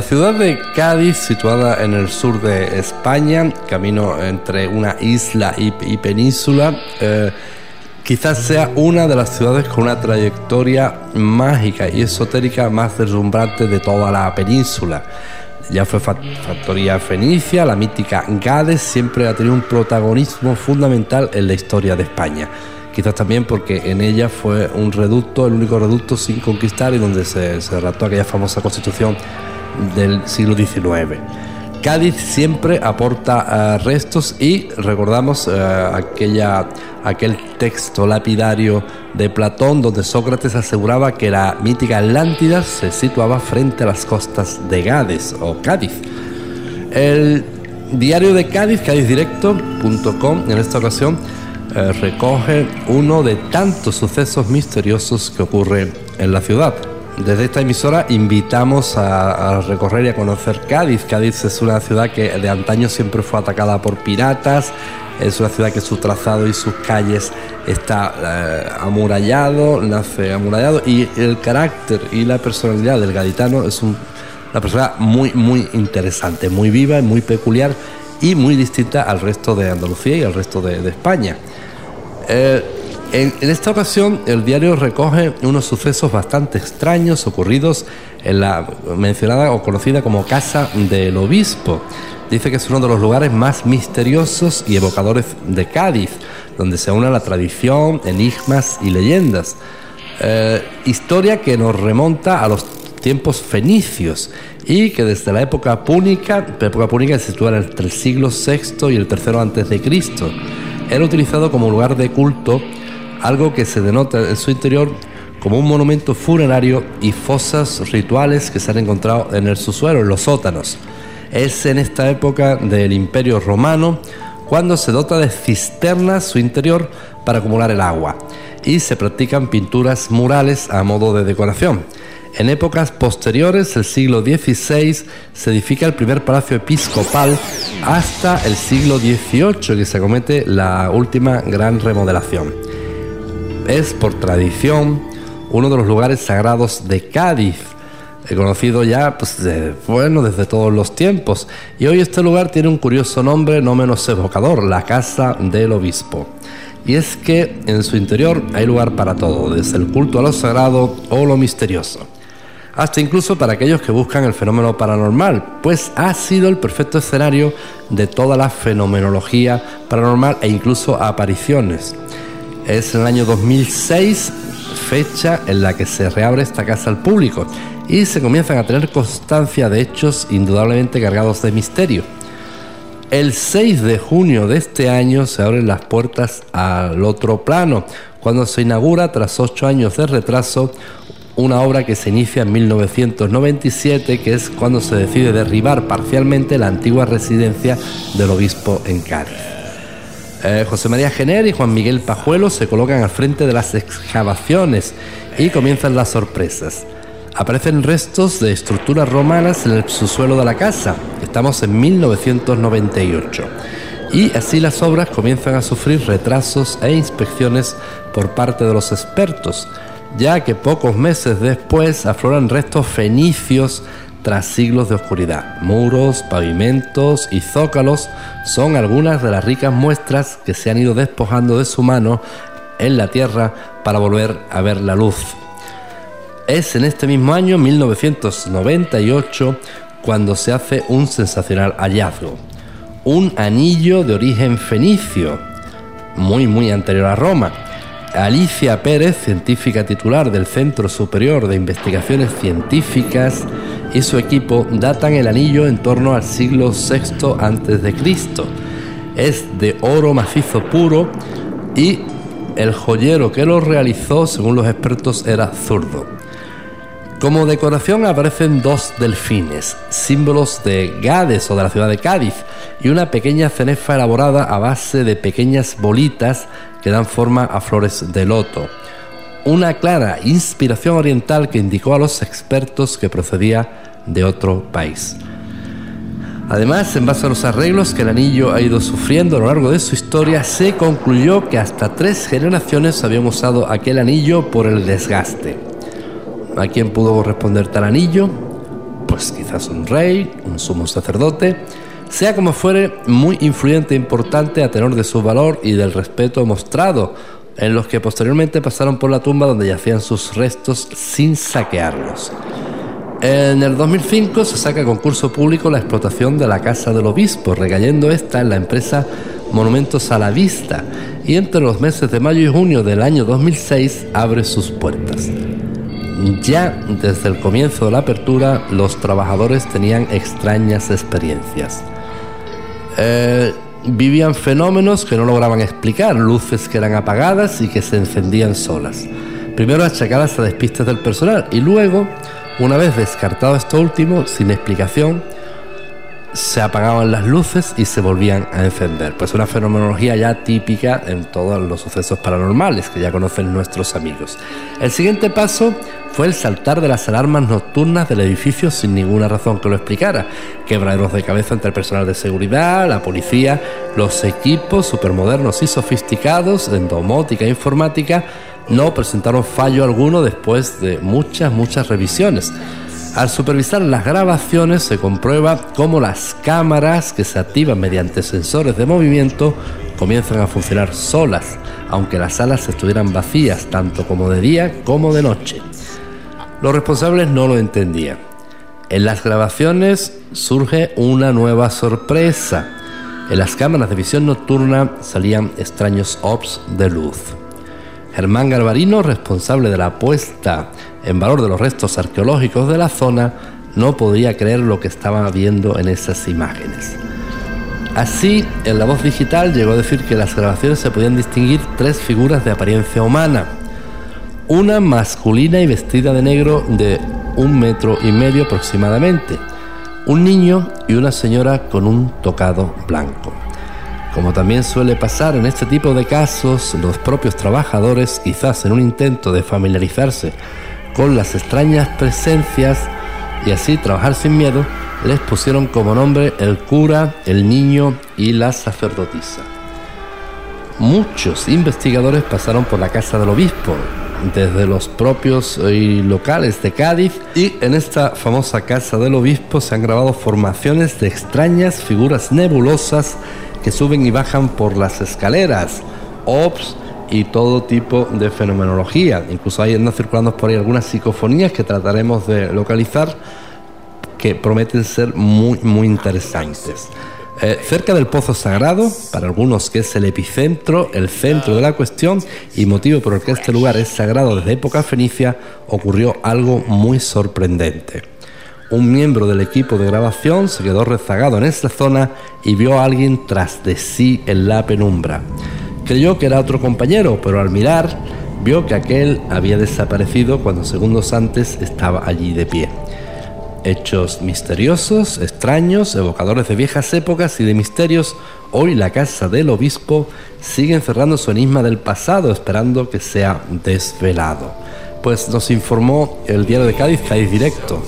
La ciudad de Cádiz, situada en el sur de España, camino entre una isla y, península, eh, quizás sea una de las ciudades con una trayectoria mágica y esotérica más deslumbrante de toda la península. Ya fue factoría fenicia, la mítica Gades siempre ha tenido un protagonismo fundamental en la historia de España. Quizás también porque en ella fue un reducto, el único reducto sin conquistar y donde se, se redactó aquella famosa constitución del siglo XIX. Cádiz siempre aporta eh, restos y recordamos eh, aquella, aquel texto lapidario de Platón donde Sócrates aseguraba que la mítica Atlántida se situaba frente a las costas de Gades o Cádiz. El diario de Cádiz, cádizdirecto.com, en esta ocasión eh, recoge uno de tantos sucesos misteriosos que ocurren en la ciudad. Desde esta emisora invitamos a, recorrer y a conocer Cádiz. Cádiz es una ciudad que de antaño siempre fue atacada por piratas, es una ciudad que su trazado y sus calles está eh, amurallado, nace amurallado y el carácter y la personalidad del gaditano es una persona muy, muy interesante, muy viva, muy peculiar y muy distinta al resto de Andalucía y al resto de, España. Eh, en, esta ocasión el diario recoge unos sucesos bastante extraños ocurridos en la mencionada o conocida como Casa del Obispo. Dice que es uno de los lugares más misteriosos y evocadores de Cádiz, donde se une la tradición, enigmas y leyendas. Eh, historia que nos remonta a los tiempos fenicios y que desde la época púnica, la época púnica se sitúa entre el siglo VI y el III Cristo, era utilizado como lugar de culto algo que se denota en su interior como un monumento funerario y fosas rituales que se han encontrado en el subsuelo, en los sótanos. Es en esta época del Imperio Romano cuando se dota de cisternas su interior para acumular el agua y se practican pinturas murales a modo de decoración. En épocas posteriores, el siglo XVI, se edifica el primer palacio episcopal hasta el siglo XVIII, que se comete la última gran remodelación es por tradición uno de los lugares sagrados de Cádiz, conocido ya pues, bueno, desde todos los tiempos. Y hoy este lugar tiene un curioso nombre no menos evocador, la Casa del Obispo. Y es que en su interior hay lugar para todo, desde el culto a lo sagrado o lo misterioso, hasta incluso para aquellos que buscan el fenómeno paranormal, pues ha sido el perfecto escenario de toda la fenomenología paranormal e incluso apariciones. Es en el año 2006, fecha en la que se reabre esta casa al público y se comienzan a tener constancia de hechos indudablemente cargados de misterio. El 6 de junio de este año se abren las puertas al otro plano, cuando se inaugura, tras ocho años de retraso, una obra que se inicia en 1997, que es cuando se decide derribar parcialmente la antigua residencia del obispo en Cádiz. Eh, José María Gener y Juan Miguel Pajuelo se colocan al frente de las excavaciones y comienzan las sorpresas. Aparecen restos de estructuras romanas en el subsuelo de la casa. Estamos en 1998. Y así las obras comienzan a sufrir retrasos e inspecciones por parte de los expertos, ya que pocos meses después afloran restos fenicios tras siglos de oscuridad. Muros, pavimentos y zócalos son algunas de las ricas muestras que se han ido despojando de su mano en la tierra para volver a ver la luz. Es en este mismo año, 1998, cuando se hace un sensacional hallazgo. Un anillo de origen fenicio, muy muy anterior a Roma. Alicia Pérez, científica titular del Centro Superior de Investigaciones Científicas, y su equipo datan el anillo en torno al siglo VI a.C. Es de oro macizo puro y el joyero que lo realizó, según los expertos, era zurdo. Como decoración aparecen dos delfines, símbolos de Gades o de la ciudad de Cádiz, y una pequeña cenefa elaborada a base de pequeñas bolitas que dan forma a flores de loto una clara inspiración oriental que indicó a los expertos que procedía de otro país. Además, en base a los arreglos que el anillo ha ido sufriendo a lo largo de su historia, se concluyó que hasta tres generaciones habían usado aquel anillo por el desgaste. ¿A quién pudo corresponder tal anillo? Pues quizás un rey, un sumo sacerdote, sea como fuere, muy influyente e importante a tenor de su valor y del respeto mostrado, en los que posteriormente pasaron por la tumba donde yacían sus restos sin saquearlos. En el 2005 se saca a concurso público la explotación de la Casa del Obispo, recayendo esta en la empresa Monumentos a la Vista, y entre los meses de mayo y junio del año 2006 abre sus puertas. Ya desde el comienzo de la apertura, los trabajadores tenían extrañas experiencias. Eh, vivían fenómenos que no lograban explicar, luces que eran apagadas y que se encendían solas. Primero achacadas a despistes del personal y luego, una vez descartado esto último, sin explicación, se apagaban las luces y se volvían a encender. Pues una fenomenología ya típica en todos los sucesos paranormales que ya conocen nuestros amigos. El siguiente paso fue el saltar de las alarmas nocturnas del edificio sin ninguna razón que lo explicara. Quebraderos de cabeza entre el personal de seguridad, la policía, los equipos supermodernos y sofisticados en domótica e informática no presentaron fallo alguno después de muchas, muchas revisiones. Al supervisar las grabaciones se comprueba cómo las cámaras que se activan mediante sensores de movimiento comienzan a funcionar solas, aunque las salas estuvieran vacías tanto como de día como de noche. Los responsables no lo entendían. En las grabaciones surge una nueva sorpresa. En las cámaras de visión nocturna salían extraños ops de luz. Germán Garbarino, responsable de la puesta en valor de los restos arqueológicos de la zona, no podía creer lo que estaba viendo en esas imágenes. Así, en la voz digital llegó a decir que en las grabaciones se podían distinguir tres figuras de apariencia humana. Una masculina y vestida de negro de un metro y medio aproximadamente. Un niño y una señora con un tocado blanco. Como también suele pasar en este tipo de casos, los propios trabajadores, quizás en un intento de familiarizarse con las extrañas presencias y así trabajar sin miedo, les pusieron como nombre el cura, el niño y la sacerdotisa. Muchos investigadores pasaron por la casa del obispo, desde los propios y locales de Cádiz, y en esta famosa casa del obispo se han grabado formaciones de extrañas figuras nebulosas que suben y bajan por las escaleras, ops y todo tipo de fenomenología. Incluso hay andan circulando por ahí algunas psicofonías que trataremos de localizar que prometen ser muy, muy interesantes. Eh, cerca del Pozo Sagrado, para algunos que es el epicentro, el centro de la cuestión y motivo por el que este lugar es sagrado desde época fenicia, ocurrió algo muy sorprendente. Un miembro del equipo de grabación se quedó rezagado en esa zona y vio a alguien tras de sí en la penumbra. Creyó que era otro compañero, pero al mirar vio que aquel había desaparecido cuando segundos antes estaba allí de pie. Hechos misteriosos, extraños, evocadores de viejas épocas y de misterios, hoy la casa del obispo sigue encerrando su enigma del pasado, esperando que sea desvelado. Pues nos informó el diario de Cádiz, Cádiz Directo.